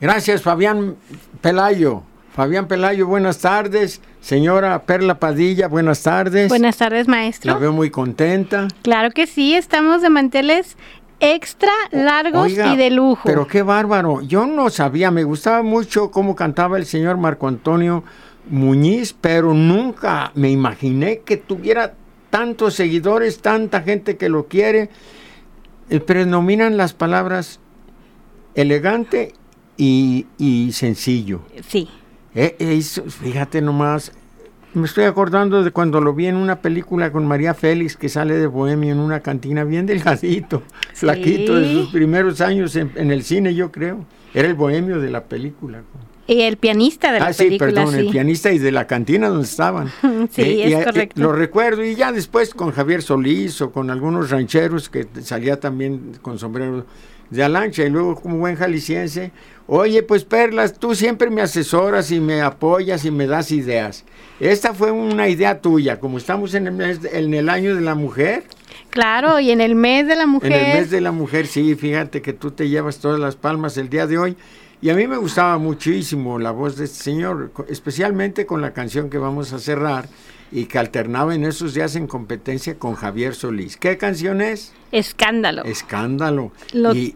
Gracias, Fabián Pelayo. Fabián Pelayo, buenas tardes. Señora Perla Padilla, buenas tardes. Buenas tardes, maestro. La veo muy contenta. Claro que sí, estamos de manteles extra largos y de lujo. Pero qué bárbaro. Yo no sabía, me gustaba mucho cómo cantaba el señor Marco Antonio Muñiz, pero nunca me imaginé que tuviera tantos seguidores, tanta gente que lo quiere. Eh, predominan las palabras elegante y, sencillo. Sí. Eh, fíjate nomás, me estoy acordando de cuando lo vi en una película con María Félix que sale de Bohemio en una cantina bien delgadito, flaquito de sus primeros años en, el cine, yo creo. Era el Bohemio de la película. Y el pianista de la ah, sí, perdón, el pianista y de la cantina donde estaban. sí, eh, es eh, correcto. lo recuerdo. Y ya después con Javier Solís o con algunos rancheros que salía también con sombrero de alancha. Y luego como buen jalisciense, oye, pues Perlas, tú siempre me asesoras y me apoyas y me das ideas. Esta fue una idea tuya, como estamos en el, mes, en el año de la mujer. Claro, y en el mes de la mujer. En el mes de la mujer, sí, fíjate que tú te llevas todas las palmas el día de hoy. Y a mí me gustaba muchísimo la voz de este señor, especialmente con la canción que vamos a cerrar y que alternaba en esos días en competencia con Javier Solís. ¿Qué canción es? Escándalo. Escándalo. Y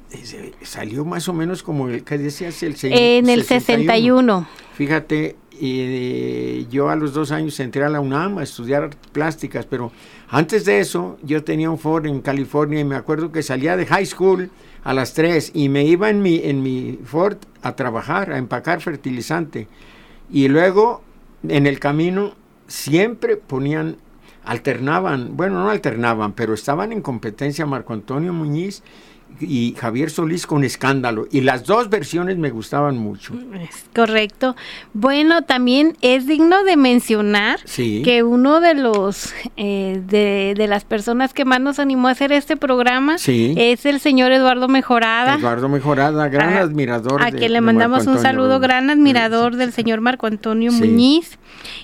salió más o menos como el que decías el. En el 61. Fíjate, y yo a los dos años entré a la UNAM a estudiar plásticas, pero antes de eso yo tenía un Ford en California y me acuerdo que salía de high school a las 3 y me iba en mi, en mi Ford a trabajar, a empacar fertilizante. Y luego en el camino siempre ponían, alternaban, bueno, no alternaban, pero estaban en competencia Marco Antonio Muñiz y Javier Solís con escándalo. Y las dos versiones me gustaban mucho. Es correcto. Bueno, también es digno de mencionar que uno de los eh, de, las personas que más nos animó a hacer este programa es el señor Eduardo Mejorada. Eduardo Mejorada, gran admirador. A quien le mandamos un saludo, gran admirador del señor Marco Antonio Muñiz.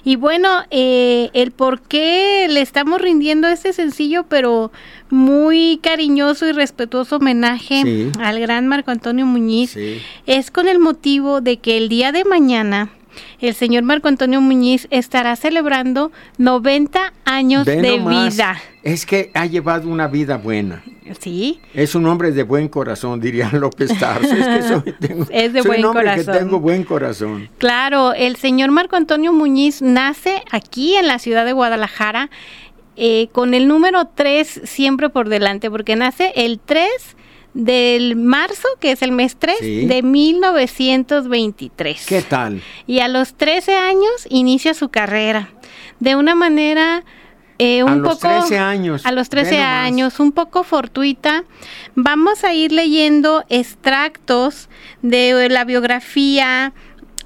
Y bueno, eh, el por qué le estamos rindiendo este sencillo, pero muy cariñoso y respetuoso homenaje al gran Marco Antonio Muñiz es con el motivo de que el día de mañana el señor Marco Antonio Muñiz estará celebrando 90 años de vida. Es que ha llevado una vida buena. Sí. Es un hombre de buen corazón, diría López Tarso. Es, de buen un hombre corazón. que tengo buen corazón. Claro, el señor Marco Antonio Muñiz nace aquí en la ciudad de Guadalajara eh, con el número 3 siempre por delante, porque nace el 3 del marzo, que es el mes 3 de 1923. ¿Qué tal? Y a los 13 años inicia su carrera de una manera eh, un a poco los 13 años. a los 13 años, un poco fortuita. Vamos a ir leyendo extractos de la biografía.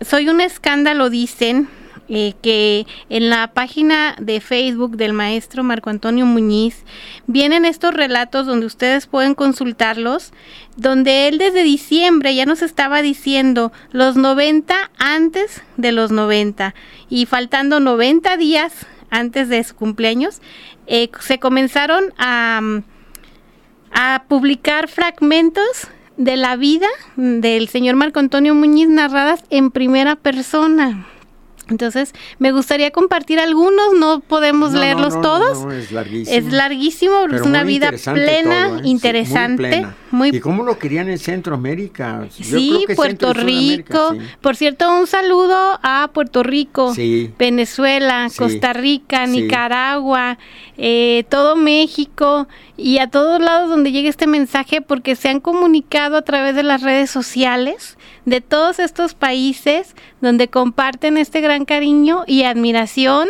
Soy un escándalo, dicen, eh, que en la página de Facebook del maestro Marco Antonio Muñiz vienen estos relatos donde ustedes pueden consultarlos, donde él desde diciembre ya nos estaba diciendo los 90 antes de los 90 y faltando 90 días antes de su cumpleaños, eh, se comenzaron a, a publicar fragmentos de la vida del señor Marco Antonio Muñiz narradas en primera persona. Entonces, me gustaría compartir algunos, no podemos leerlos todos. es larguísimo. Es larguísimo, es una vida plena, ¿eh? interesante. muy, ¿Y cómo lo querían en Centroamérica? sí, Puerto Rico. Por cierto, un saludo a Puerto Rico, Venezuela, Costa Rica, Nicaragua, eh, todo México y a todos lados donde llegue este mensaje porque se han comunicado a través de las redes sociales de todos estos países donde comparten este gran cariño y admiración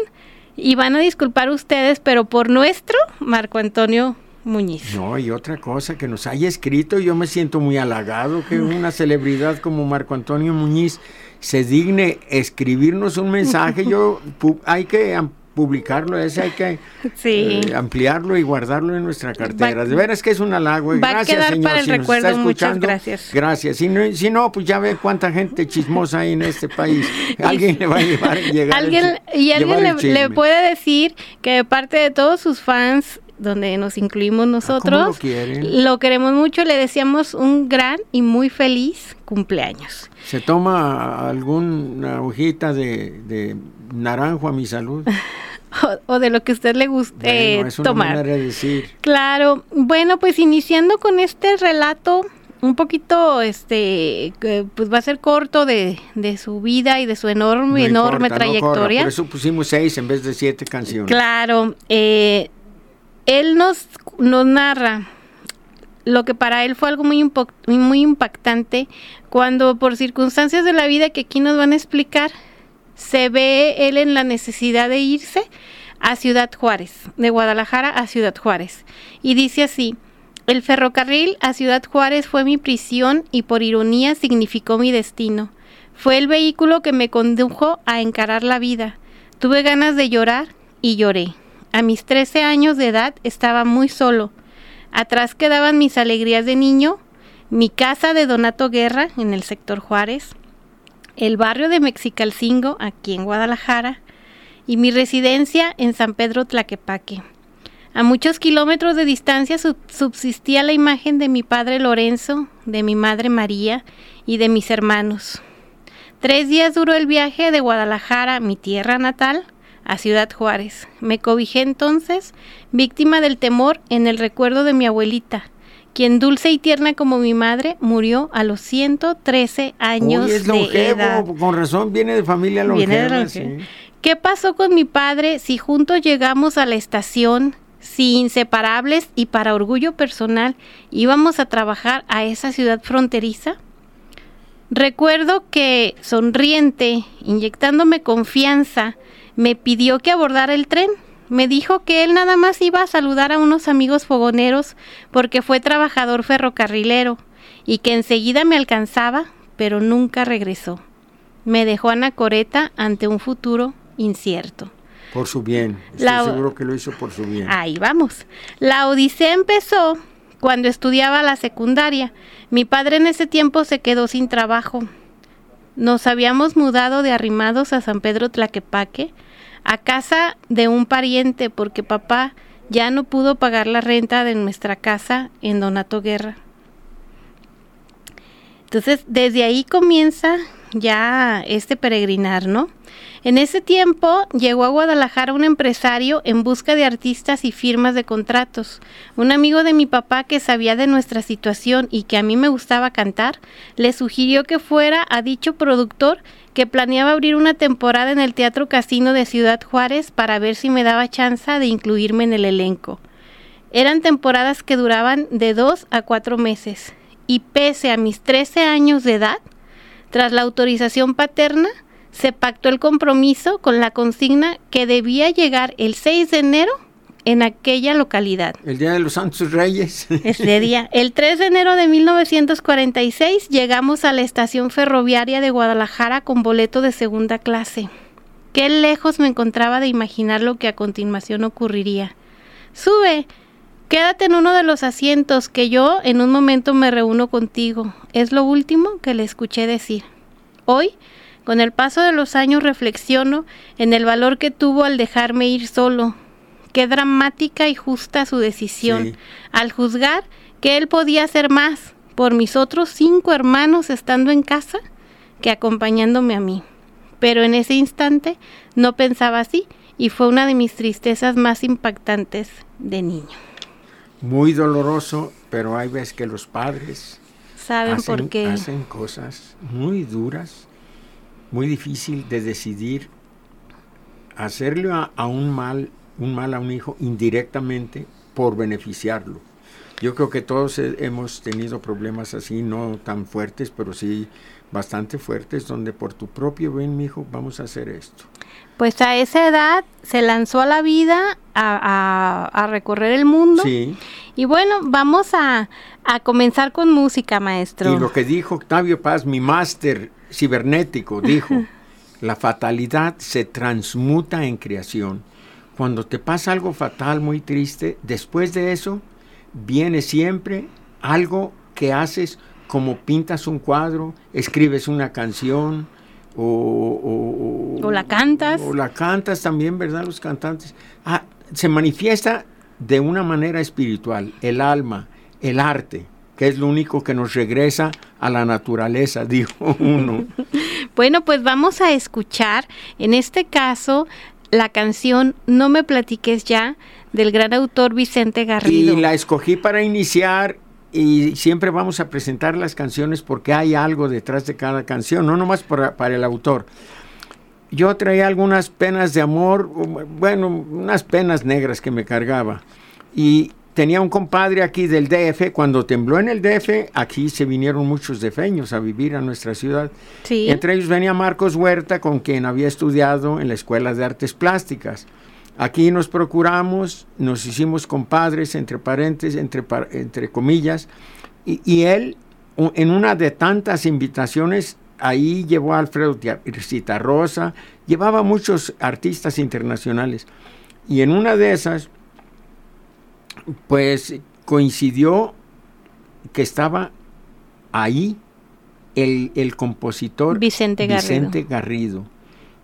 y van a disculpar ustedes, pero por nuestro Marco Antonio Muñiz. No, y otra cosa que nos haya escrito, yo me siento muy halagado que una celebridad como Marco Antonio Muñiz se digne escribirnos un mensaje. Yo hay que publicarlo, ese hay que eh, ampliarlo y guardarlo en nuestra cartera. de veras que es un halago. Va gracias, señor, para el recuerdo, Muchas gracias. Gracias. Si no, si no, pues ya ve cuánta gente chismosa hay en este país. Alguien le va a llevar, llegar ¿Alguien, Y alguien le, puede decir que de parte de todos sus fans donde nos incluimos nosotros. Lo, lo, queremos mucho, le deseamos un gran y muy feliz cumpleaños. ¿Se toma alguna hojita de, de naranjo a mi salud? o, de lo que a usted le guste tomar. de decir. Claro, bueno, pues iniciando con este relato un poquito, este, pues va a ser corto de, de su vida y de su enorme, enorme trayectoria. por eso pusimos seis en vez de siete canciones. Claro, eh, él nos, nos narra lo que para él fue algo muy, muy impactante cuando por circunstancias de la vida que aquí nos van a explicar, se ve él en la necesidad de irse a Ciudad Juárez, de Guadalajara a Ciudad Juárez. Y dice así, el ferrocarril a Ciudad Juárez fue mi prisión y por ironía significó mi destino. Fue el vehículo que me condujo a encarar la vida. Tuve ganas de llorar y lloré. A mis 13 años de edad estaba muy solo. Atrás quedaban mis alegrías de niño, mi casa de Donato Guerra en el sector Juárez, el barrio de Mexicalcingo, aquí en Guadalajara, y mi residencia en San Pedro Tlaquepaque. A muchos kilómetros de distancia subsistía la imagen de mi padre Lorenzo, de mi madre María y de mis hermanos. Tres días duró el viaje de Guadalajara, mi tierra natal, a Ciudad Juárez. Me cobijé entonces, víctima del temor, en el recuerdo de mi abuelita, quien dulce y tierna como mi madre murió a los 113 años es de edad. Con razón viene de familia longeva. ¿Qué pasó con mi padre si juntos llegamos a la estación, si inseparables y para orgullo personal íbamos a trabajar a esa ciudad fronteriza? Recuerdo que, sonriente, inyectándome confianza, me pidió que abordara el tren me dijo que él nada más iba a saludar a unos amigos fogoneros porque fue trabajador ferrocarrilero y que enseguida me alcanzaba, pero nunca regresó. Me dejó anacoreta ante un futuro incierto. Por su bien, estoy seguro que lo hizo por su bien. Ahí vamos. La odisea empezó cuando estudiaba la secundaria. Mi padre en ese tiempo se quedó sin trabajo. Nos habíamos mudado de arrimados a San Pedro Tlaquepaque a casa de un pariente porque papá ya no pudo pagar la renta de nuestra casa en Donato Guerra. Entonces, desde ahí comienza ya este peregrinar, ¿no? En ese tiempo llegó a Guadalajara un empresario en busca de artistas y firmas de contratos. Un amigo de mi papá que sabía de nuestra situación y que a mí me gustaba cantar, le sugirió que fuera a dicho productor que planeaba abrir una temporada en el Teatro Casino de Ciudad Juárez para ver si me daba chance de incluirme en el elenco. Eran temporadas que duraban de dos a cuatro meses y pese a mis 13 años de edad, tras la autorización paterna, se pactó el compromiso con la consigna que debía llegar el 6 de enero en aquella localidad. El Día de los Santos Reyes. Ese día. El 3 de enero de 1946 llegamos a la estación ferroviaria de Guadalajara con boleto de segunda clase. Qué lejos me encontraba de imaginar lo que a continuación ocurriría. Sube, quédate en uno de los asientos que yo en un momento me reúno contigo. Es lo último que le escuché decir. Hoy con el paso de los años reflexiono en el valor que tuvo al dejarme ir solo. Qué dramática y justa su decisión, al juzgar que él podía hacer más por mis otros cinco hermanos estando en casa que acompañándome a mí. Pero en ese instante no pensaba así y fue una de mis tristezas más impactantes de niño. Muy doloroso, pero hay veces que los padres saben por qué hacen cosas muy duras muy difícil de decidir hacerle a, un mal, un mal a un hijo indirectamente por beneficiarlo. Yo creo que todos hemos tenido problemas así, no tan fuertes, pero sí bastante fuertes donde por tu propio bien, mi hijo, vamos a hacer esto. Pues a esa edad se lanzó a la vida a, recorrer el mundo. Sí. Y bueno, vamos a, a, comenzar con música, maestro. Y lo que dijo Octavio Paz, mi máster cibernético, dijo, la fatalidad se transmuta en creación. Cuando te pasa algo fatal, muy triste, después de eso viene siempre algo que haces como pintas un cuadro, escribes una canción o, o, la cantas. O la cantas también, ¿verdad? Los cantantes. Ah, se manifiesta de una manera espiritual, el alma, el arte, que es lo único que nos regresa a la naturaleza, dijo uno. bueno, pues vamos a escuchar, en este caso, la canción No me platiques ya del gran autor Vicente Garrido. Y la escogí para iniciar y siempre vamos a presentar las canciones porque hay algo detrás de cada canción, no nomás para, para el autor. Yo traía algunas penas de amor, bueno, unas penas negras que me cargaba. Y tenía un compadre aquí del DF, cuando tembló en el DF, aquí se vinieron muchos defeños a vivir a nuestra ciudad. Entre ellos venía Marcos Huerta, con quien había estudiado en la Escuela de Artes Plásticas. Aquí nos procuramos, nos hicimos compadres, entre paréntesis, entre, entre comillas, y, él, en una de tantas invitaciones, ahí llevó a Alfredo Rosa, llevaba muchos artistas internacionales. Y en una de esas, pues coincidió que estaba ahí el, compositor Vicente Garrido.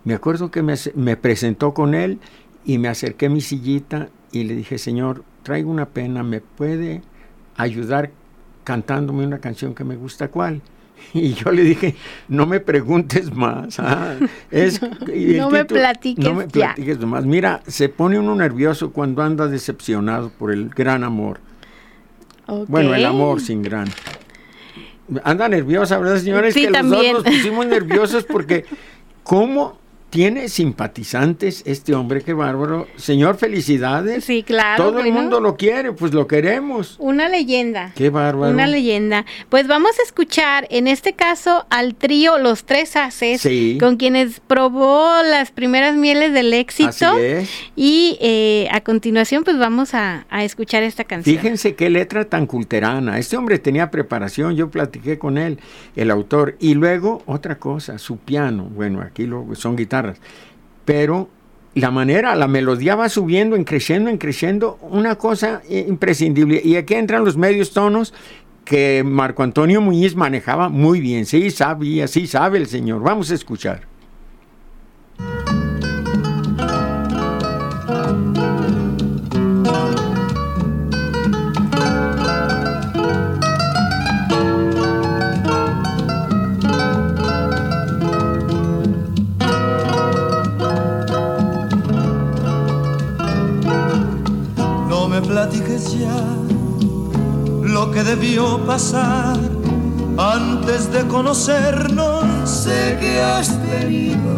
Me acuerdo que me, me presentó con él y me acerqué a mi sillita y le dije, Señor, traigo una pena, ¿me puede ayudar cantándome una canción que me gusta cuál? Y yo le dije, no me preguntes más. Ah, no, me platiques no me platiques más. Mira, se pone uno nervioso cuando anda decepcionado por el gran amor. Bueno, el amor sin gran. Anda nerviosa, ¿verdad, señores? Sí, que también. los dos nos pusimos nerviosos porque ¿cómo tiene simpatizantes este hombre, qué bárbaro. Señor, felicidades. Sí, claro. Todo el mundo lo quiere, pues lo queremos. Una leyenda. Qué bárbaro. Una leyenda. Pues vamos a escuchar, en este caso, al trío Los Tres Haces, con quienes probó las primeras mieles del éxito. Así es. Y eh, a continuación, pues vamos a, a, escuchar esta canción. Fíjense qué letra tan culterana. Este hombre tenía preparación, yo platiqué con él, el autor. Y luego, otra cosa, su piano. Bueno, aquí lo, son guitarras pero la manera, la melodía va subiendo, en creciendo, en creciendo, una cosa imprescindible. Y aquí entran los medios tonos que Marco Antonio Muñiz manejaba muy bien. Sí, sabía, sí sabe el señor. Vamos a escuchar. Platiques ya lo que debió pasar antes de conocernos. Sé que has tenido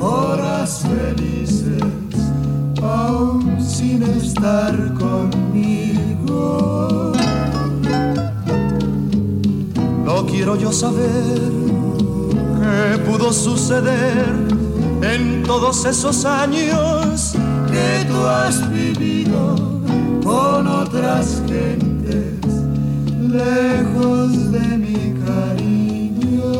horas felices, aún sin estar conmigo. No quiero yo saber qué pudo suceder en todos esos años que tú has vivido con otras gentes lejos de mi cariño.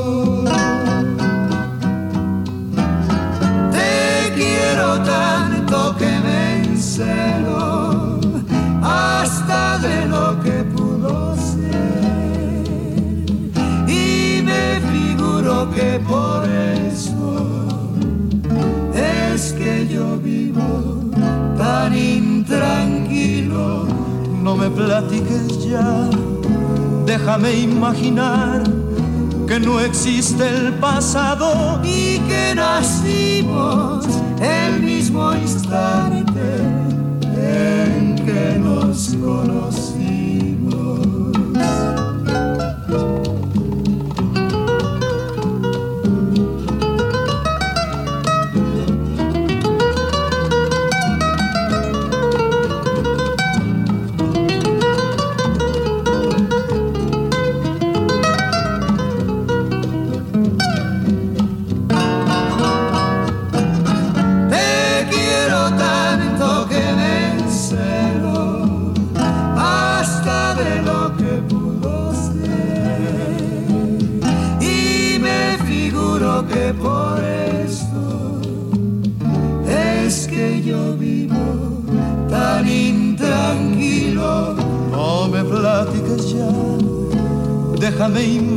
Te quiero tanto que me encelo hasta de lo que pudo ser y me figuro que por eso es que yo vivo tan intranquilo, no me platiques ya, déjame imaginar que no existe el pasado y que nacimos el mismo instante en que nos conocimos.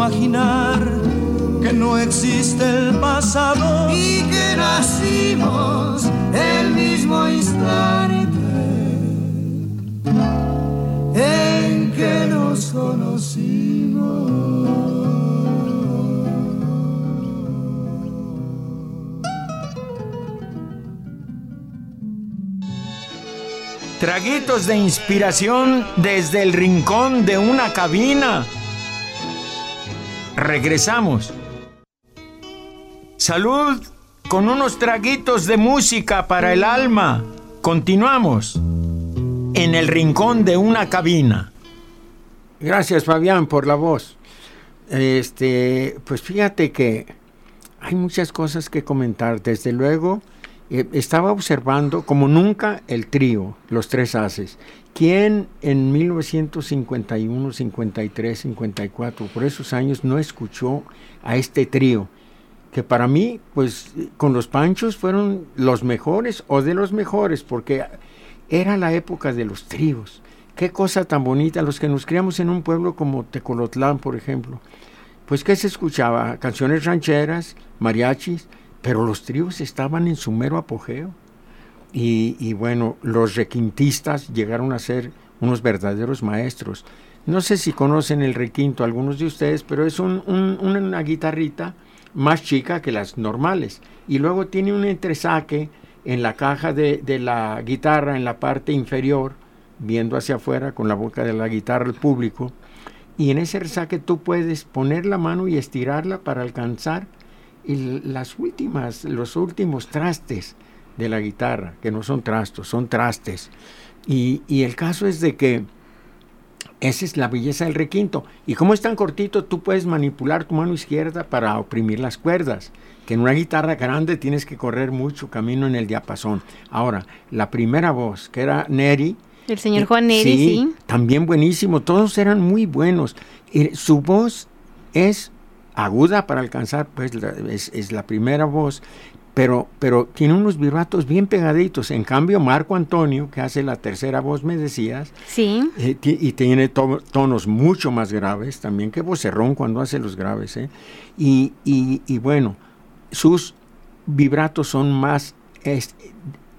Imaginar que no existe el pasado y que nacimos el mismo instante en que nos conocimos. Traguitos de inspiración desde el rincón de una cabina. Regresamos. Salud con unos traguitos de música para el alma. Continuamos en el rincón de una cabina. Gracias Fabián por la voz. Este, pues fíjate que hay muchas cosas que comentar. Desde luego, eh, estaba observando como nunca el trío, los tres haces. ¿Quién en 1951, 53, 54, por esos años no escuchó a este trío? Que para mí, pues con los Panchos fueron los mejores o de los mejores, porque era la época de los tríos. Qué cosa tan bonita, los que nos criamos en un pueblo como Tecolotlán, por ejemplo. Pues que se escuchaba canciones rancheras, mariachis, pero los tríos estaban en su mero apogeo. Y, bueno, los requintistas llegaron a ser unos verdaderos maestros. No sé si conocen el requinto algunos de ustedes, pero es una guitarrita más chica que las normales. Y luego tiene un entresaque en la caja de, de, la guitarra, en la parte inferior, viendo hacia afuera con la boca de la guitarra al público. Y en ese entresaque tú puedes poner la mano y estirarla para alcanzar y las últimas, los últimos trastes de la guitarra, que no son trastos, son trastes. Y, el caso es de que esa es la belleza del requinto. Y como es tan cortito, tú puedes manipular tu mano izquierda para oprimir las cuerdas. Que en una guitarra grande tienes que correr mucho camino en el diapasón. Ahora, la primera voz, que era Neri. El señor Juan Neri, sí, También buenísimo. Todos eran muy buenos. su voz es aguda para alcanzar, pues es, la primera voz, pero, pero tiene unos vibratos bien pegaditos. En cambio, Marco Antonio, que hace la tercera voz, me decías, sí. Eh, y tiene tonos mucho más graves, también que vocerrón cuando hace los graves. ¿eh? Y, y, bueno, sus vibratos son más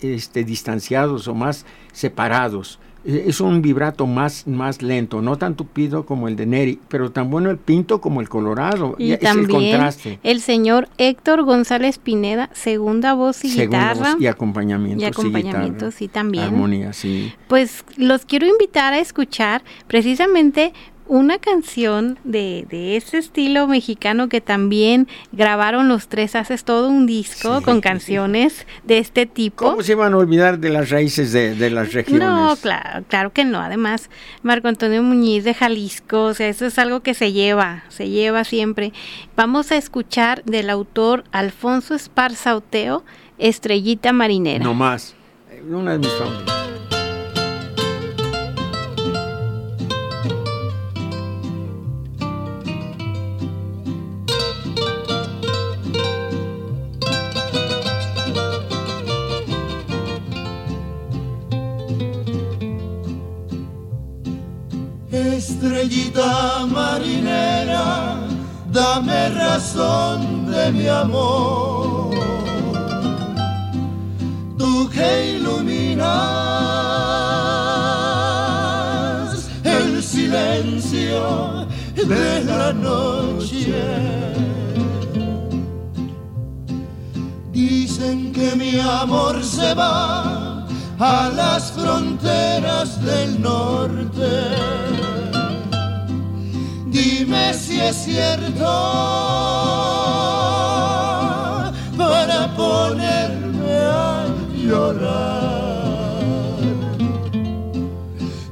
este, distanciados o más separados es un vibrato más, más lento, no tan tupido como el de Neri, pero tan bueno el pinto como el colorado. Y también el, señor Héctor González Pineda, segunda voz y guitarra. y acompañamiento. Y acompañamiento, sí, también. Armonía, sí. Pues los quiero invitar a escuchar precisamente una canción de, de ese estilo mexicano que también grabaron los tres, haces todo un disco con canciones de este tipo. ¿Cómo se iban a olvidar de las raíces de, las regiones? No, claro, claro que no. Además, Marco Antonio Muñiz de Jalisco, o sea, eso es algo que se lleva, se lleva siempre. Vamos a escuchar del autor Alfonso Esparza Oteo, Estrellita Marinera. No más, una de mis favoritas. Estrellita marinera, dame razón de mi amor. Tú que iluminas el silencio de la noche. Dicen que mi amor se va a las fronteras del norte Dime si es cierto para ponerme a llorar.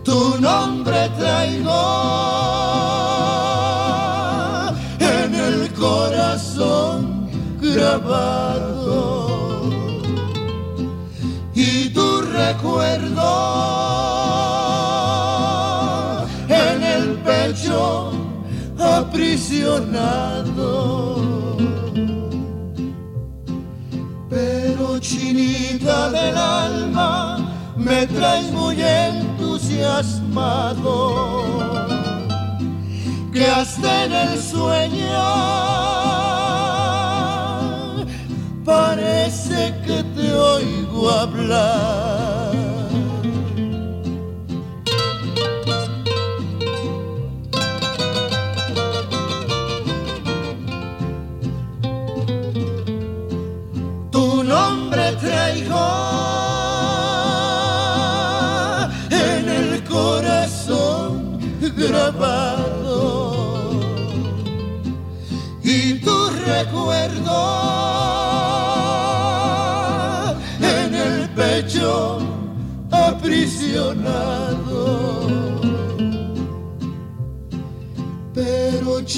Tu nombre traigo en el corazón grabado abandonado. Pero chinita del alma, me traes muy entusiasmado. Que hasta en el sueño parece que te oigo hablar.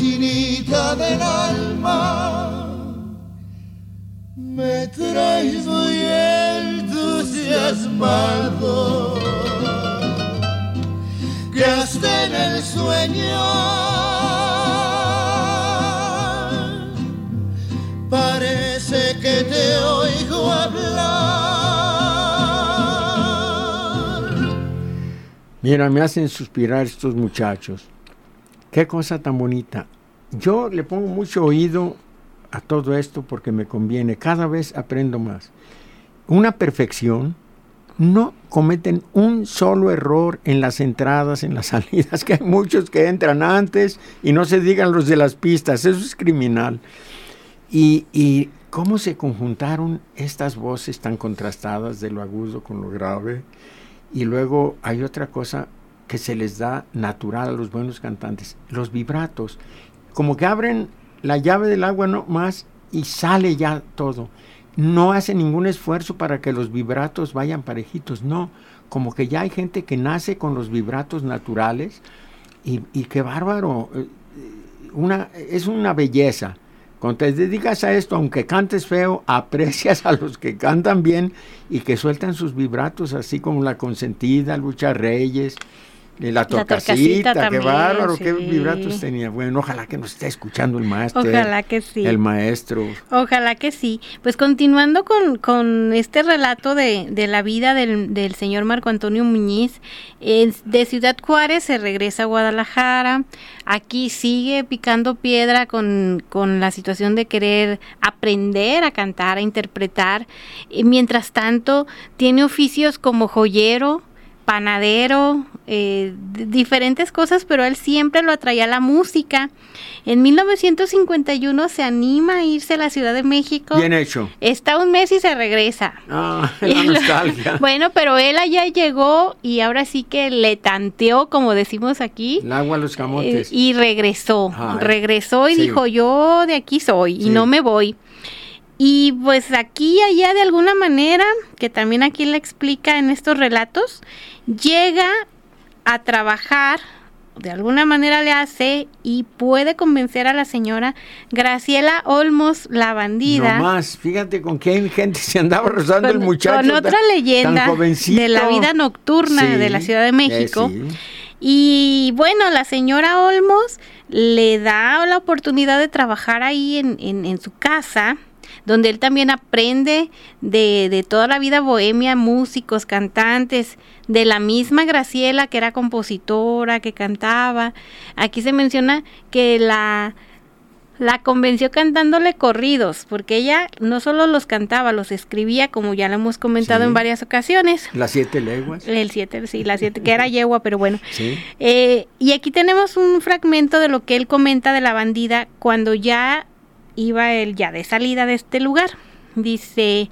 Chinita del alma, me traes muy entusiasmado que hasta en el sueño parece que te oigo hablar. Mira, me hacen suspirar estos muchachos. Qué cosa tan bonita. Yo le pongo mucho oído a todo esto porque me conviene. Cada vez aprendo más. Una perfección. No cometen un solo error en las entradas, en las salidas, que hay muchos que entran antes y no se digan los de las pistas. Eso es criminal. Y, y cómo se conjuntaron estas voces tan contrastadas de lo agudo con lo grave. Y luego hay otra cosa que se les da natural a los buenos cantantes, los vibratos. Como que abren la llave del agua no más y sale ya todo. No hace ningún esfuerzo para que los vibratos vayan parejitos, no. Como que ya hay gente que nace con los vibratos naturales y, y qué bárbaro. eh, Una, es una belleza. Cuando te dedicas a esto, aunque cantes feo, aprecias a los que cantan bien y que sueltan sus vibratos, así como la consentida, Lucha Reyes, y la Torcasita torcasita, qué bárbaro, qué vibratos tenía. Bueno, ojalá que nos esté escuchando el maestro. Ojalá que sí. El maestro. Ojalá que sí. Pues continuando con, con este relato de, de la vida del, del señor Marco Antonio Muñiz, de Ciudad Juárez se regresa a Guadalajara, aquí sigue picando piedra con, con la situación de querer aprender a cantar, a interpretar, y mientras tanto tiene oficios como joyero, panadero, eh, diferentes cosas, pero él siempre lo atraía a la música. En 1951 se anima a irse a la Ciudad de México. Bien hecho. Está un mes y se regresa. Ah, la nostalgia. bueno, pero él allá llegó y ahora sí que le tanteó, como decimos aquí. El agua a los eh, camotes. y regresó, regresó y sí. dijo, yo de aquí soy y no me voy. Y pues aquí y allá de alguna manera, que también aquí le explica en estos relatos, llega a trabajar, de alguna manera le hace y puede convencer a la señora Graciela Olmos, la bandida. No más, fíjate con qué gente se andaba rozando el muchacho. con otra tan leyenda de la vida nocturna Sí, de la Ciudad de México. eh, sí. Y bueno, la señora Olmos le da la oportunidad de trabajar ahí en, en- en su casa, donde él también aprende de, de toda la vida bohemia, músicos, cantantes, de la misma Graciela, que era compositora, que cantaba. Aquí se menciona que la, la convenció cantándole corridos, porque ella no solo los cantaba, los escribía, como ya lo hemos comentado Sí. en varias ocasiones. Las siete leguas. El 7, sí, la 7, que era yegua, pero bueno. Sí. Eh, y aquí tenemos un fragmento de lo que él comenta de la bandida cuando ya iba él ya de salida de este lugar. Dice,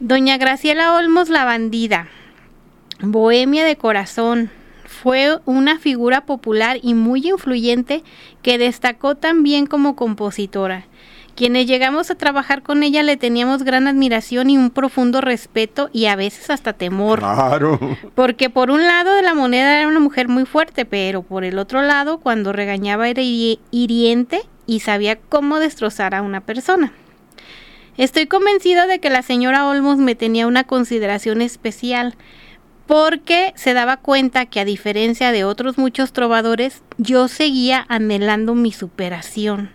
Doña Graciela Olmos la bandida, bohemia de corazón, fue una figura popular y muy influyente que destacó también como compositora. Quienes llegamos a trabajar con ella le teníamos gran admiración y un profundo respeto y a veces hasta temor. Claro. Porque por un lado de la moneda era una mujer muy fuerte, pero por el otro lado, cuando regañaba era hiri- hiriente y sabía cómo destrozar a una persona. Estoy convencido de que la señora Olmos me tenía una consideración especial, porque se daba cuenta que a diferencia de otros muchos trovadores, yo seguía anhelando mi superación.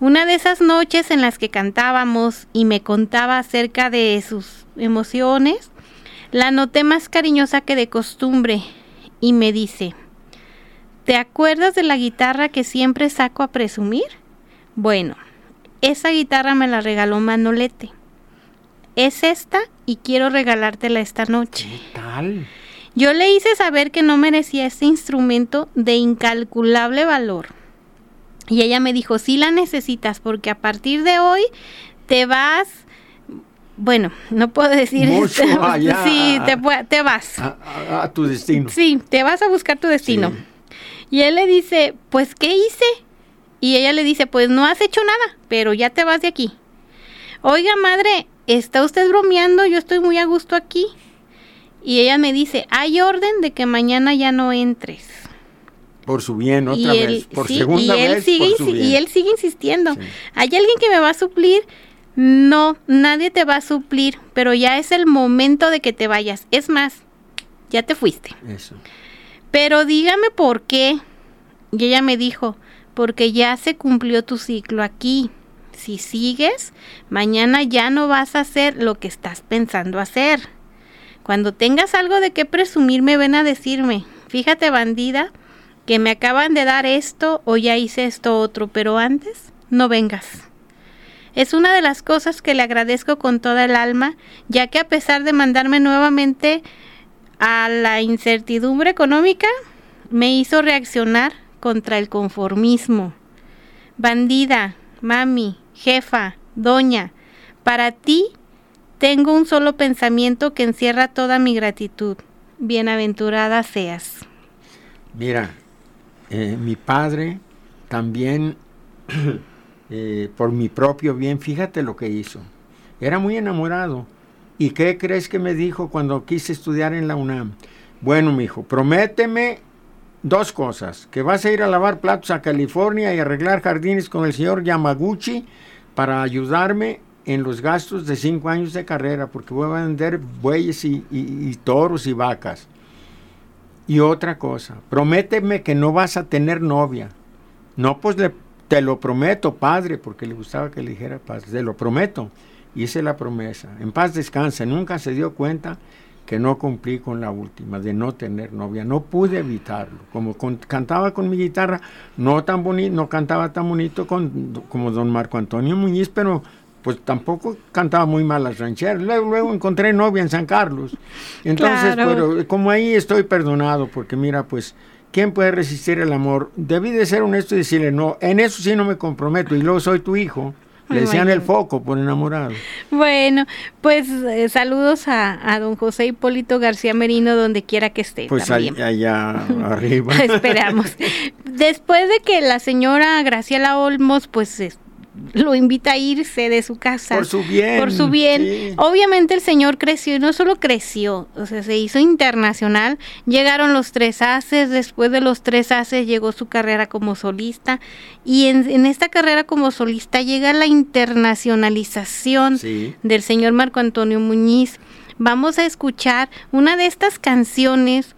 Una de esas noches en las que cantábamos y me contaba acerca de sus emociones, la noté más cariñosa que de costumbre y me dice, ¿te acuerdas de la guitarra que siempre saco a presumir? Bueno, esa guitarra me la regaló Manolete. Es esta y quiero regalártela esta noche. ¿Qué tal? Yo le hice saber que no merecía este instrumento de incalculable valor. Y ella me dijo, sí la necesitas porque a partir de hoy te vas, bueno, no puedo decir Mucho allá. Sí, te, te vas. A, a- a tu destino. Sí, te vas a buscar tu destino. Sí. Y él le dice, pues, ¿qué hice? Y ella le dice, pues no has hecho nada, pero ya te vas de aquí. Oiga, madre, ¿está usted bromeando? Yo estoy muy a gusto aquí. Y ella me dice, hay orden de que mañana ya no entres. Por su bien, otra y vez. él, Por sí, segunda y él vez, sigue por su insi- bien. y él sigue insistiendo. Sí. ¿Hay alguien que me va a suplir? No, nadie te va a suplir, pero ya es el momento de que te vayas. Es más, ya te fuiste. Eso. Pero dígame por qué. Y ella me dijo, porque ya se cumplió tu ciclo aquí. Si sigues, mañana ya no vas a hacer lo que estás pensando hacer. Cuando tengas algo de qué presumirme, ven a decirme, fíjate bandida, que me acaban de dar esto o ya hice esto otro, pero antes no vengas. Es una de las cosas que le agradezco con toda el alma, ya que a pesar de mandarme nuevamente a la incertidumbre económica, me hizo reaccionar contra el conformismo. Bandida, mami, jefa, doña, para ti tengo un solo pensamiento que encierra toda mi gratitud. Bienaventurada seas. Mira, eh, mi padre también, eh, por mi propio bien, fíjate lo que hizo. Era muy enamorado. ¿Y qué crees que me dijo cuando quise estudiar en la UNAM? Bueno, mi hijo, prométeme dos cosas, que vas a ir a lavar platos a California y arreglar jardines con el señor Yamaguchi para ayudarme en los gastos de cinco años de carrera, porque voy a vender bueyes y, toros y vacas. Y otra cosa, prométeme que no vas a tener novia. No, pues te lo prometo, padre, porque le gustaba que le dijera padre, te lo prometo. Hice la promesa. En paz descanse, nunca se dio cuenta que no cumplí con la última, de no tener novia. No pude evitarlo. Como con- cantaba con mi guitarra, no tan bonito, no cantaba tan bonito con- como don Marco Antonio Muñiz, pero pues tampoco cantaba muy mal las rancheras. Luego, luego encontré novia en San Carlos. Entonces, Claro. pero como ahí estoy perdonado, porque mira, pues, ¿quién puede resistir el amor? Debí de ser honesto y decirle, no, en eso sí no me comprometo, y luego soy tu hijo. Le decían el foco por enamorado. Bueno, pues eh, saludos a, a don José Hipólito García Merino donde quiera que esté. Pues también. allá, allá arriba. Esperamos. Después de que la señora Graciela Olmos, pues es- lo invita a irse de su casa. Por su bien, Por su bien. sí. Obviamente el señor creció y no solo creció, o sea, se hizo internacional. Llegaron los tres haces, después de los tres haces llegó su carrera como solista. Y en, en esta carrera como solista llega la internacionalización Sí. del señor Marco Antonio Muñiz. Vamos a escuchar una de estas canciones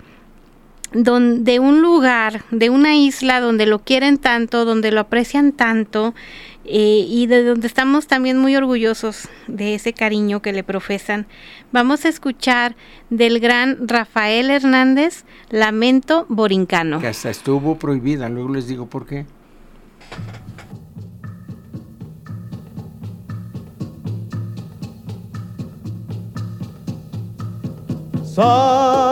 don- de un lugar, de una isla donde lo quieren tanto, donde lo aprecian tanto eh, y de donde estamos también muy orgullosos de ese cariño que le profesan. Vamos a escuchar del gran Rafael Hernández, Lamento Borincano. Que hasta estuvo prohibida, luego les digo por qué. Sale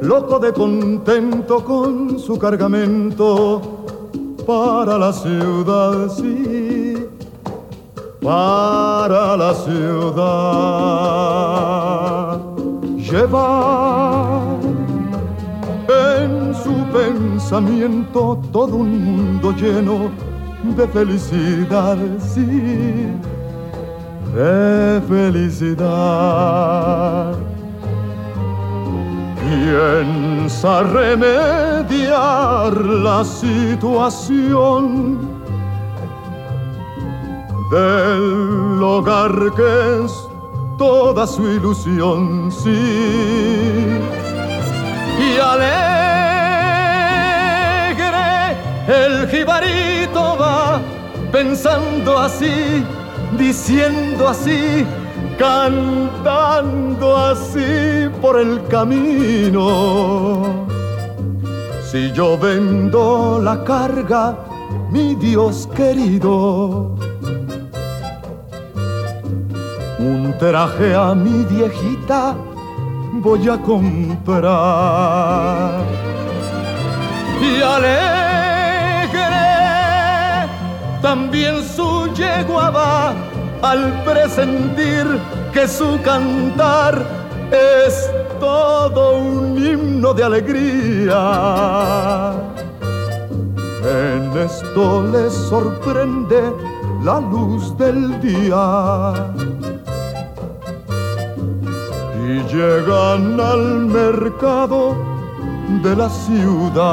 loco de contento con su cargamento para la ciudad, sí, para la ciudad. Lleva en su pensamiento todo un mundo lleno de felicidad, sí de felicidad. Piensa remediar la situación del hogar que es toda su ilusión, sí. Y alegre el jibarito pensando así, diciendo así, cantando así por el camino. Si yo vendo la carga, mi Dios querido, un traje a mi viejita voy a comprar. Y alegre también su yegua va al presentir que su cantar es todo un himno de alegría. En esto les sorprende la luz del día. Y llegan al mercado de la ciudad.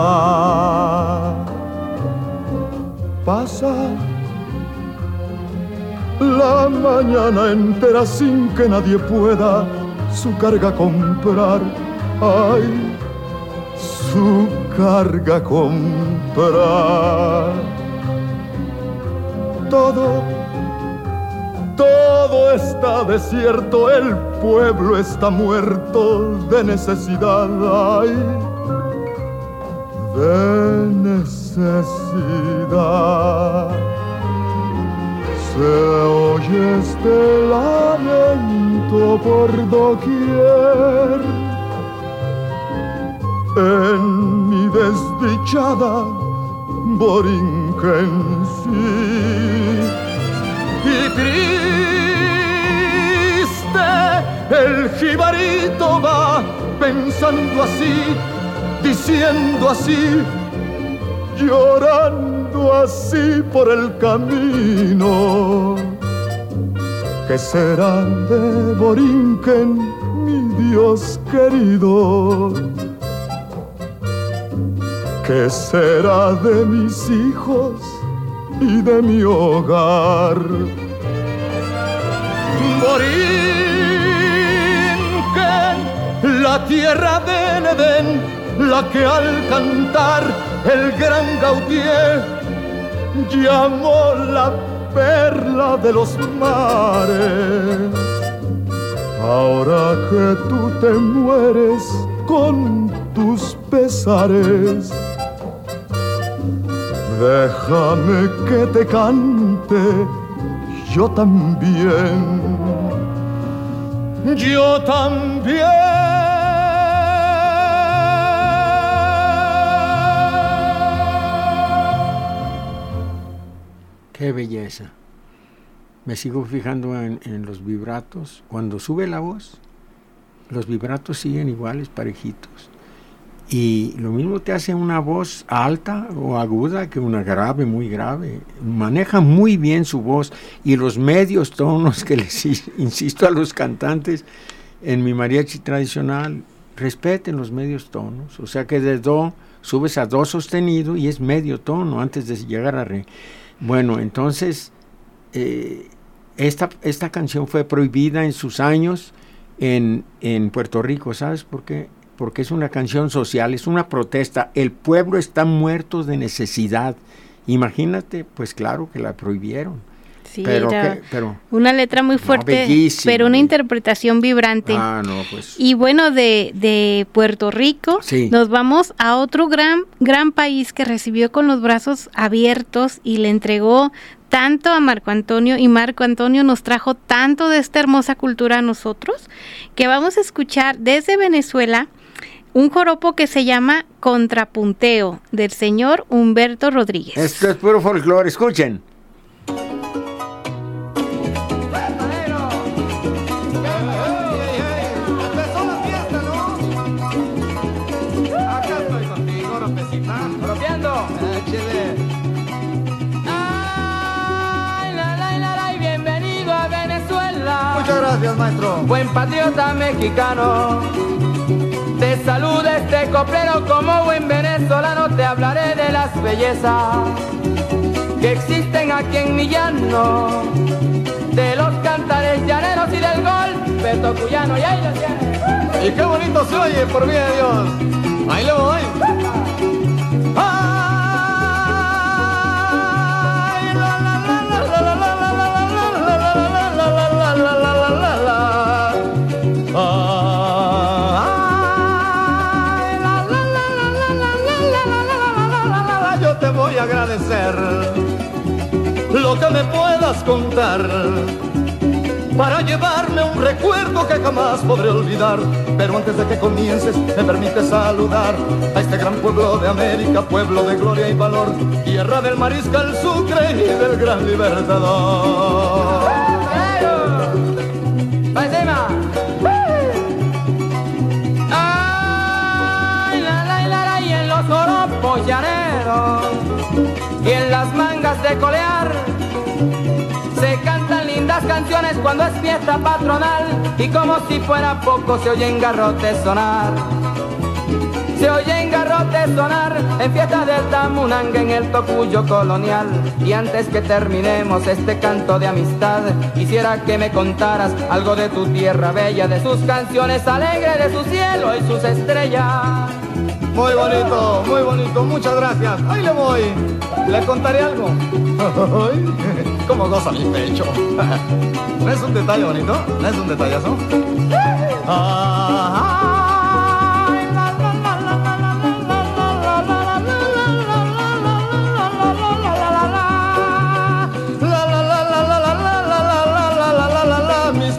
Pasa la mañana entera sin que nadie pueda su carga comprar. Ay, su carga comprar. Todo, todo está desierto, el pueblo está muerto de necesidad. Ay, de necesidad. Se oye este lamento por doquier. En mi desdichada Borinquense. Y triste el jibarito va pensando así, diciendo así, llorando así por el camino. ¿Qué será de Borinquen, mi Dios querido? ¿Qué será de mis hijos y de mi hogar? Borinquen, la tierra del Edén, la que al cantar el gran Gautier llamó la perla de los mares. Ahora que tú te mueres con tus pesares, déjame que te cante yo también. Yo también. Qué belleza. Me sigo fijando en, los vibratos. Cuando sube la voz, los vibratos siguen iguales, parejitos. Y lo mismo te hace una voz alta o aguda que una grave, muy grave. Maneja muy bien su voz y los medios tonos que les insisto a los cantantes en mi mariachi tradicional, respeten los medios tonos. O sea que de do subes a do sostenido y es medio tono antes de llegar a re. Bueno, entonces eh, esta, esta canción fue prohibida en sus años en, en Puerto Rico, ¿sabes por qué? Porque es una canción social, es una protesta. El pueblo está muerto de necesidad. Imagínate, pues claro que la prohibieron. Sí, pero, que, pero, una letra muy fuerte, no, pero una interpretación vibrante. Ah, no, pues. Y bueno, de, de Puerto Rico sí. nos vamos a otro gran, gran país que recibió con los brazos abiertos y le entregó tanto a Marco Antonio y Marco Antonio nos trajo tanto de esta hermosa cultura a nosotros que vamos a escuchar desde Venezuela un joropo que se llama Contrapunteo del señor Humberto Rodríguez. Esto es puro folclore, escuchen. Maestro. Buen patriota mexicano. Te saluda este coplero como buen venezolano. Te hablaré de las bellezas que existen aquí en mi llano. De los cantares llaneros y del golpe tocuyano. Y ahí lo tienes. Y qué bonito se oye, por vida de Dios. Ahí lo voy. Me puedas contar para llevarme un recuerdo que jamás podré olvidar. Pero antes de que comiences, me permite saludar a este gran pueblo de América, pueblo de gloria y valor, tierra del mariscal Sucre y del gran libertador. Ay, la, la, la, y en los oropos llaneros y en las mangas de colear cuando es fiesta patronal y como si fuera poco se oyen garrotes sonar. Se oyen garrotes sonar en fiesta del Tamunanga en el Tocuyo colonial. Y antes que terminemos este canto de amistad, quisiera que me contaras algo de tu tierra bella, de sus canciones alegres, de su cielo y sus estrellas. Muy bonito, muy bonito, muchas gracias. Ahí le voy. ¿Le contaré algo? ¿Cómo goza mi pecho? ¿No es un detalle bonito? ¿No es un detallazo?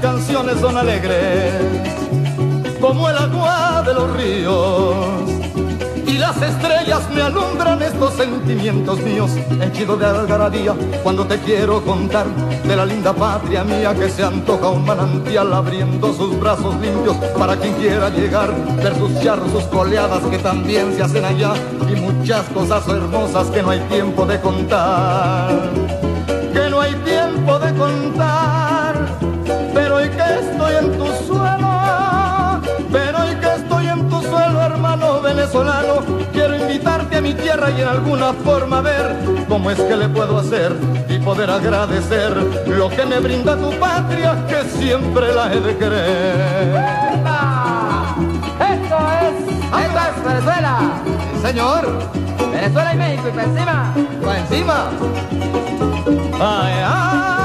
Canciones son alegres como el agua de los ríos las estrellas me alumbran estos sentimientos míos, henchido de algarabía cuando te quiero contar de la linda patria mía que se antoja un manantial abriendo sus brazos limpios para quien quiera llegar, ver sus charros, sus coleadas que también se hacen allá y muchas cosas hermosas que no hay tiempo de contar, y en alguna forma ver cómo es que le puedo hacer y poder agradecer lo que me brinda tu patria, que siempre la he de querer. ¡Esto es! ¡Esto es Venezuela! señor. Venezuela y México y para encima. Para encima. Ay, ay.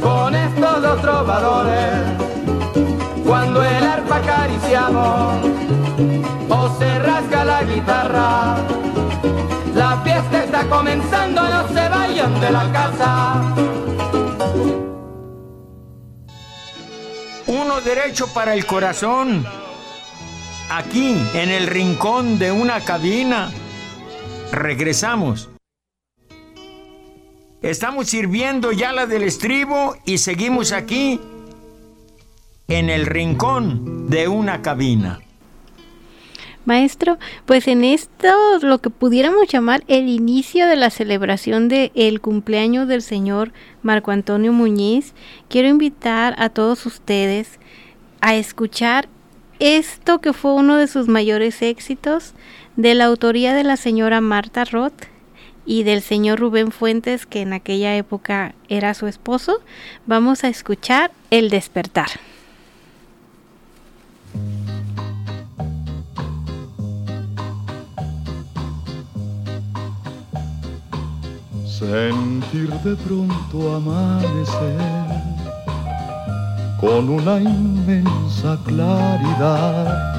Con estos dos trovadores. Cuando el arpa acariciamos o se rasga la guitarra, la fiesta está comenzando, no se vayan de la casa. Uno derecho para el corazón. Aquí, en el rincón de una cabina. Regresamos. Estamos sirviendo ya la del estribo y seguimos aquí en el rincón de una cabina. Maestro, pues en esto lo que pudiéramos llamar el inicio de la celebración del el cumpleaños del señor Marco Antonio Muñiz, quiero invitar a todos ustedes a escuchar esto que fue uno de sus mayores éxitos de la autoría de la señora Marta Roth y del señor Rubén Fuentes, que en aquella época era su esposo. Vamos a escuchar El despertar. Sentir de pronto amanecer con una inmensa claridad.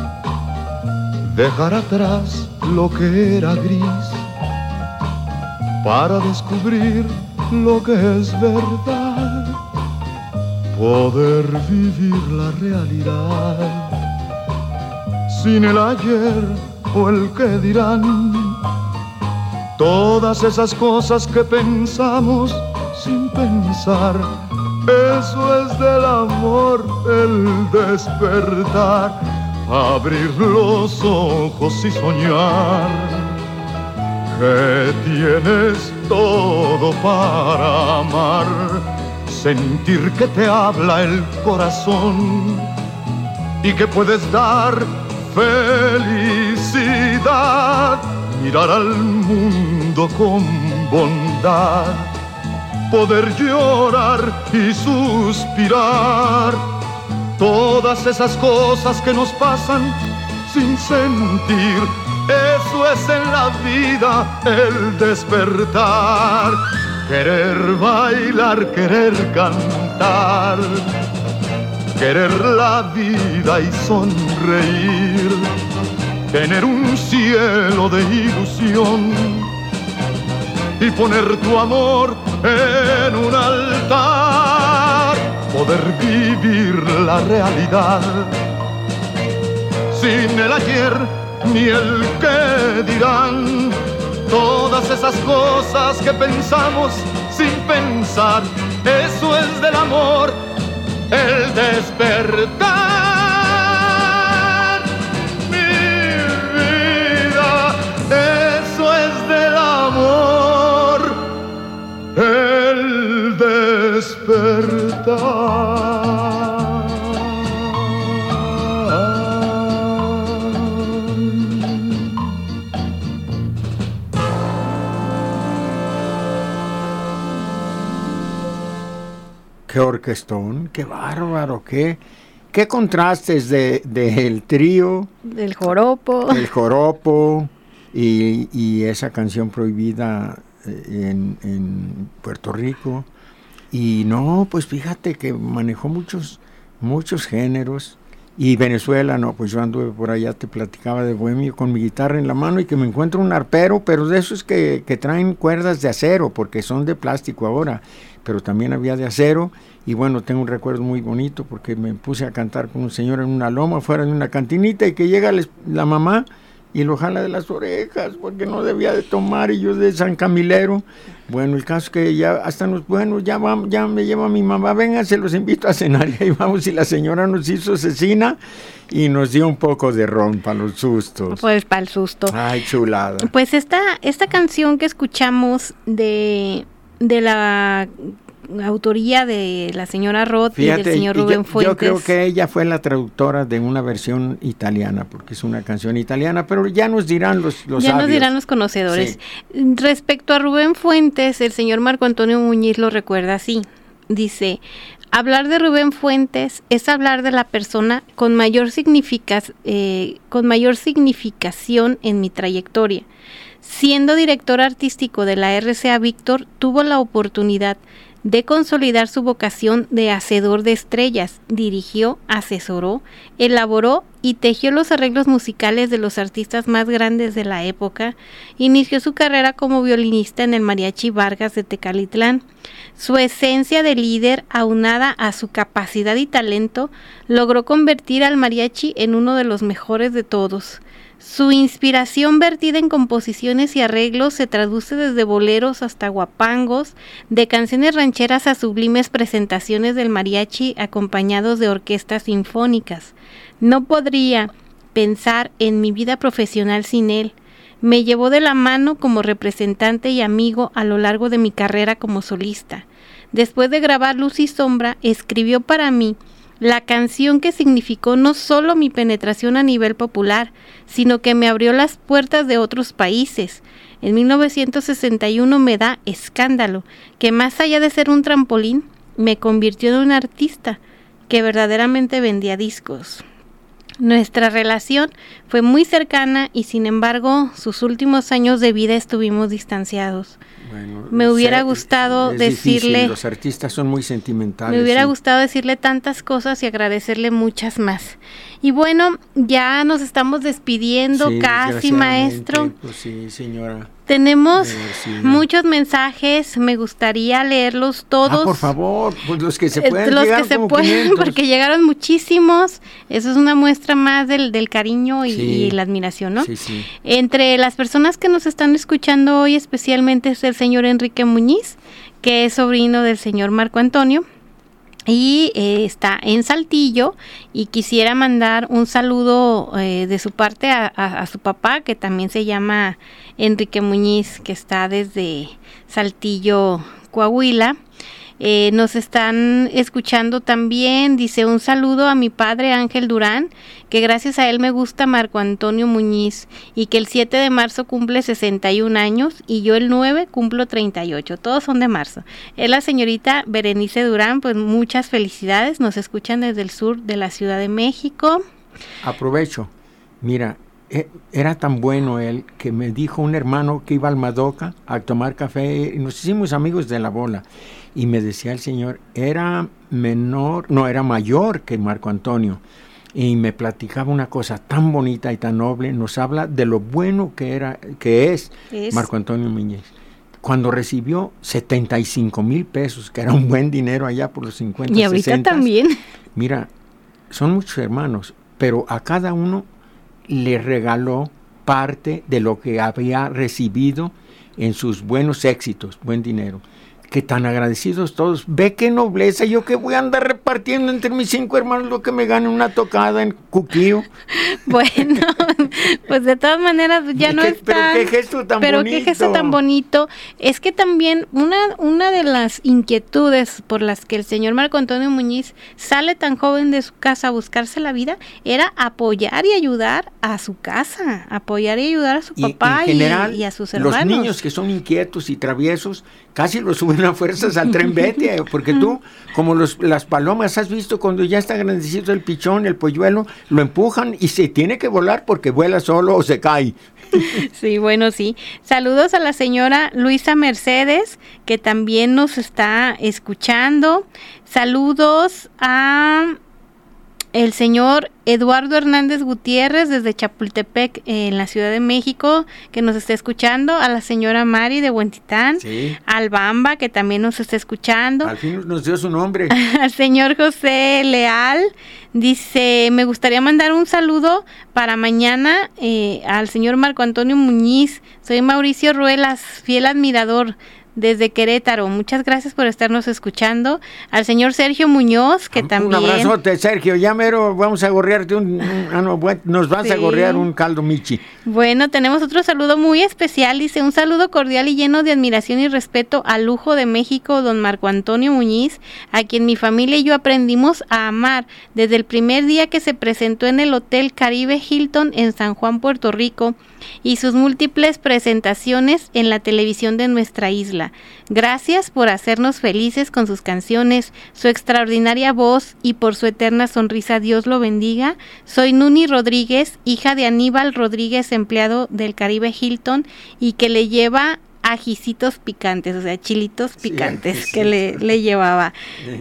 Dejar atrás lo que era gris para descubrir lo que es verdad. Poder vivir la realidad. Sin el ayer o el que dirán. Todas esas cosas que pensamos sin pensar, eso es del amor, el despertar, abrir los ojos y soñar que tienes todo para amar sentir que te habla el corazón y que puedes dar felicidad, mirar al mundo con bondad, poder llorar y suspirar, todas esas cosas que nos pasan sin sentir. Eso es en la vida el despertar. Querer bailar, querer cantar, querer la vida y sonreír, tener un cielo de ilusión. Y poner tu amor en un altar, poder vivir la realidad. Sin el ayer ni el que dirán Todas esas cosas que pensamos sin pensar, eso es del amor, el despertar. Qué orquestón, qué bárbaro, qué, qué contrastes del de, el trío. Del joropo. El joropo y, esa canción prohibida eh, en, en, Puerto Rico. Y no, pues fíjate que manejó muchos, muchos géneros. Y Venezuela, no, pues yo anduve por allá, te platicaba de Bohemio con mi guitarra en la mano y que me encuentro un arpero, pero de esos que, que traen cuerdas de acero, porque son de plástico ahora pero también había de acero. Y bueno, tengo un recuerdo muy bonito porque me puse a cantar con un señor en una loma, fuera de una cantinita, y que llega la mamá y lo jala de las orejas porque no debía de tomar y yo de San Camilero. Bueno, el caso es que ya hasta nos, bueno, ya, ya me lleva mi mamá, venga, se los invito a cenar y ahí vamos y la señora nos hizo asesina y nos dio un poco de ron para los sustos. Pues para el susto. Ay, chulada. Pues esta, esta canción que escuchamos de de la autoría de la señora Roth y del señor Rubén Fuentes. Yo creo que ella fue la traductora de una versión italiana, porque es una canción italiana, pero ya nos dirán los, los Ya nos dirán los conocedores. Respecto a Rubén Fuentes, el señor Marco Antonio Muñiz lo recuerda así. Dice, hablar de Rubén Fuentes es hablar de la persona con mayor, eh, con mayor significación en mi trayectoria Siendo director artístico de la RCA Víctor, tuvo la oportunidad de consolidar su vocación de hacedor de estrellas. Dirigió, asesoró, elaboró y tejió los arreglos musicales de los artistas más grandes de la época. Inició su carrera como violinista en el Mariachi Vargas de Tecalitlán. Su esencia de líder, aunada a su capacidad y talento, logró convertir al mariachi en uno de los mejores de todos. Su inspiración vertida en composiciones y arreglos se traduce desde boleros hasta guapangos, de canciones rancheras a sublimes presentaciones del mariachi acompañados de orquestas sinfónicas. No podría pensar en mi vida profesional sin él. Me llevó de la mano como representante y amigo a lo largo de mi carrera como solista. Después de grabar Luz y Sombra, escribió para mí la canción que significó no solo mi penetración a nivel popular, sino que me abrió las puertas de otros países. En 1961 me da escándalo, que más allá de ser un trampolín, me convirtió en un artista que verdaderamente vendía discos. Nuestra relación fue muy cercana y sin embargo sus últimos años de vida estuvimos distanciados me hubiera gustado decirle... los artistas son muy sentimentales. Me hubiera gustado decirle tantas cosas y agradecerle muchas más. Y bueno, ya nos estamos despidiendo casi, maestro. Pues sí, señora. Tenemos muchos mensajes, me gustaría leerlos todos. Ah, por favor, pues los que se pueden. Los que se pueden, porque llegaron muchísimos. Eso es una muestra más del, del cariño y, la admiración, ¿no? Sí, sí. Entre las personas que nos están escuchando hoy, especialmente es el señor Enrique Muñiz, que es sobrino del señor Marco Antonio y eh, está en Saltillo y quisiera mandar un saludo eh, de su parte a, su papá que también se llama Enrique Muñiz que está desde Saltillo, Coahuila Eh, nos están escuchando también, dice un saludo a mi padre Ángel Durán, que gracias a él me gusta Marco Antonio Muñiz y que el 7 de marzo cumple 61 años y yo el 9 cumplo 38, todos son de marzo. Es la señorita Berenice Durán, pues muchas felicidades, nos escuchan desde el sur de la Ciudad de México. Aprovecho, mira, era tan bueno él que me dijo un hermano que iba al Madoka a tomar café y nos hicimos amigos de la bola. Y me decía el señor, era menor, no, era mayor que Marco Antonio. Y me platicaba una cosa tan bonita y tan noble, nos habla de lo bueno que era, que es, Marco Antonio Muñez. Cuando recibió 75 mil pesos, que era un buen dinero allá por los 50. Y ahorita también. Mira, son muchos hermanos, pero a cada uno le regaló parte de lo que había recibido en sus buenos éxitos, buen dinero que tan agradecidos todos. Ve qué nobleza, yo que voy a andar repartiendo entre mis cinco hermanos lo que me gane una tocada en Cuquío. bueno, pues de todas maneras ya no es Pero qué gesto tan pero bonito. qué gesto tan bonito. Es que también una, una de las inquietudes por las que el señor Marco Antonio Muñiz sale tan joven de su casa a buscarse la vida era apoyar y ayudar a su casa, apoyar y ayudar a su papá y, y, a sus hermanos. Los niños que son inquietos y traviesos casi los suben a fuerzas al tren vete, porque tú, como los, las palomas, has visto cuando ya está grandecito el pichón, el polluelo, lo empujan y se tiene que volar porque vuela solo o se cae. Sí, bueno, sí. Saludos a la señora Luisa Mercedes, que también nos está escuchando. Saludos a el señor Eduardo Hernández Gutiérrez desde Chapultepec en la Ciudad de México que nos está escuchando, a la señora Mari de Buentitán, al Bamba que también nos está escuchando. Al fin nos dio su nombre. al señor José Leal dice, me gustaría mandar un saludo para mañana eh, al señor Marco Antonio Muñiz. Soy Mauricio Ruelas, fiel admirador desde Querétaro. Muchas gracias por estarnos escuchando. Al señor Sergio Muñoz, que también. Un abrazote, Sergio. Ya mero vamos a gorrearte un. Ah, no, nos vas a gorrear un caldo Michi. Bueno, tenemos otro saludo muy especial. Dice: Un saludo cordial y lleno de admiración y respeto al lujo de México, don Marco Antonio Muñiz, a quien mi familia y yo aprendimos a amar desde el primer día que se presentó en el Hotel Caribe Hilton en San Juan, Puerto Rico y sus múltiples presentaciones en la televisión de nuestra isla. Gracias por hacernos felices con sus canciones, su extraordinaria voz y por su eterna sonrisa. Dios lo bendiga. Soy Nuni Rodríguez, hija de Aníbal Rodríguez, empleado del Caribe Hilton y que le lleva ajicitos picantes, o sea, chilitos picantes que le, le, llevaba.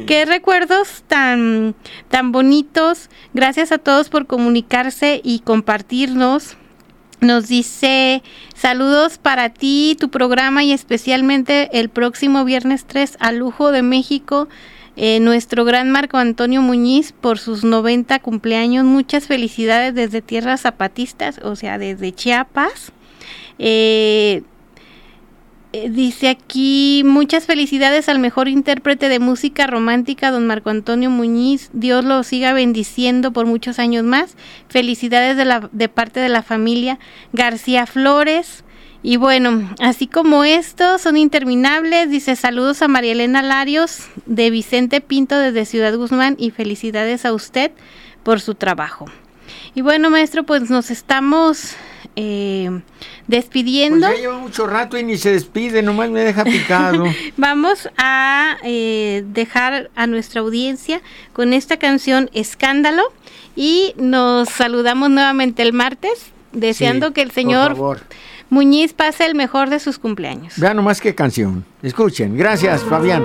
Qué recuerdos tan, tan bonitos. Gracias a todos por comunicarse y compartirnos nos dice saludos para ti, tu programa y especialmente el próximo viernes 3 a Lujo de México. Eh, nuestro gran Marco Antonio Muñiz por sus 90 cumpleaños. Muchas felicidades desde Tierras Zapatistas, o sea, desde Chiapas. Eh, eh, dice aquí, muchas felicidades al mejor intérprete de música romántica, don Marco Antonio Muñiz. Dios lo siga bendiciendo por muchos años más. Felicidades de, la, de parte de la familia García Flores. Y bueno, así como estos son interminables, dice saludos a María Elena Larios de Vicente Pinto desde Ciudad Guzmán y felicidades a usted por su trabajo. Y bueno, maestro, pues nos estamos eh, despidiendo. Pues ya lleva mucho rato y ni se despide, nomás me deja picado. Vamos a eh, dejar a nuestra audiencia con esta canción Escándalo y nos saludamos nuevamente el martes, deseando que el señor Muñiz pase el mejor de sus cumpleaños. Vean nomás qué canción. Escuchen. Gracias, Fabián.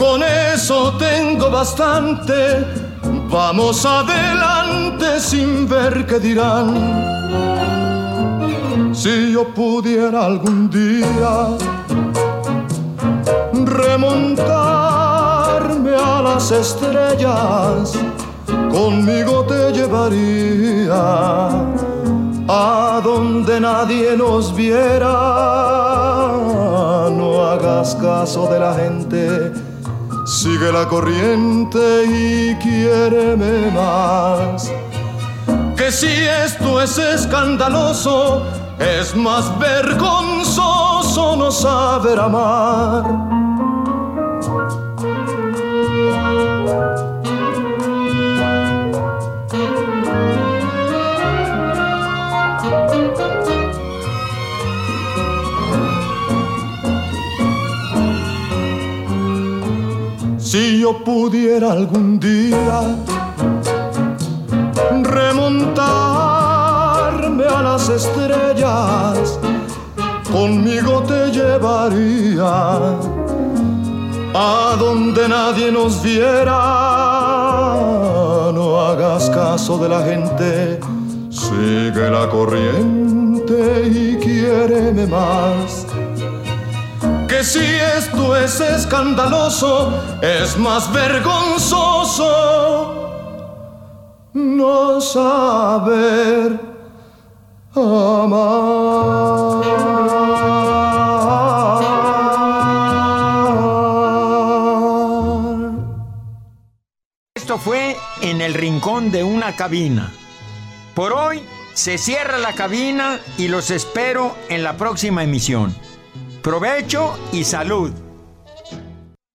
con eso tengo bastante. Vamos adelante sin ver qué dirán. Si yo pudiera algún día remontarme a las estrellas, conmigo te llevaría a donde nadie nos viera. No hagas caso de la gente, sigue la corriente y quiéreme más. Que si esto es escandaloso, es más vergonzoso no saber amar. Si yo pudiera algún día remontarme a las estrellas, conmigo te llevaría a donde nadie nos viera. No hagas caso de la gente, sigue la corriente y quiéreme más si esto es escandaloso, es más vergonzoso no saber amar. Esto fue en el rincón de una cabina. Por hoy se cierra la cabina y los espero en la próxima emisión. Provecho y salud.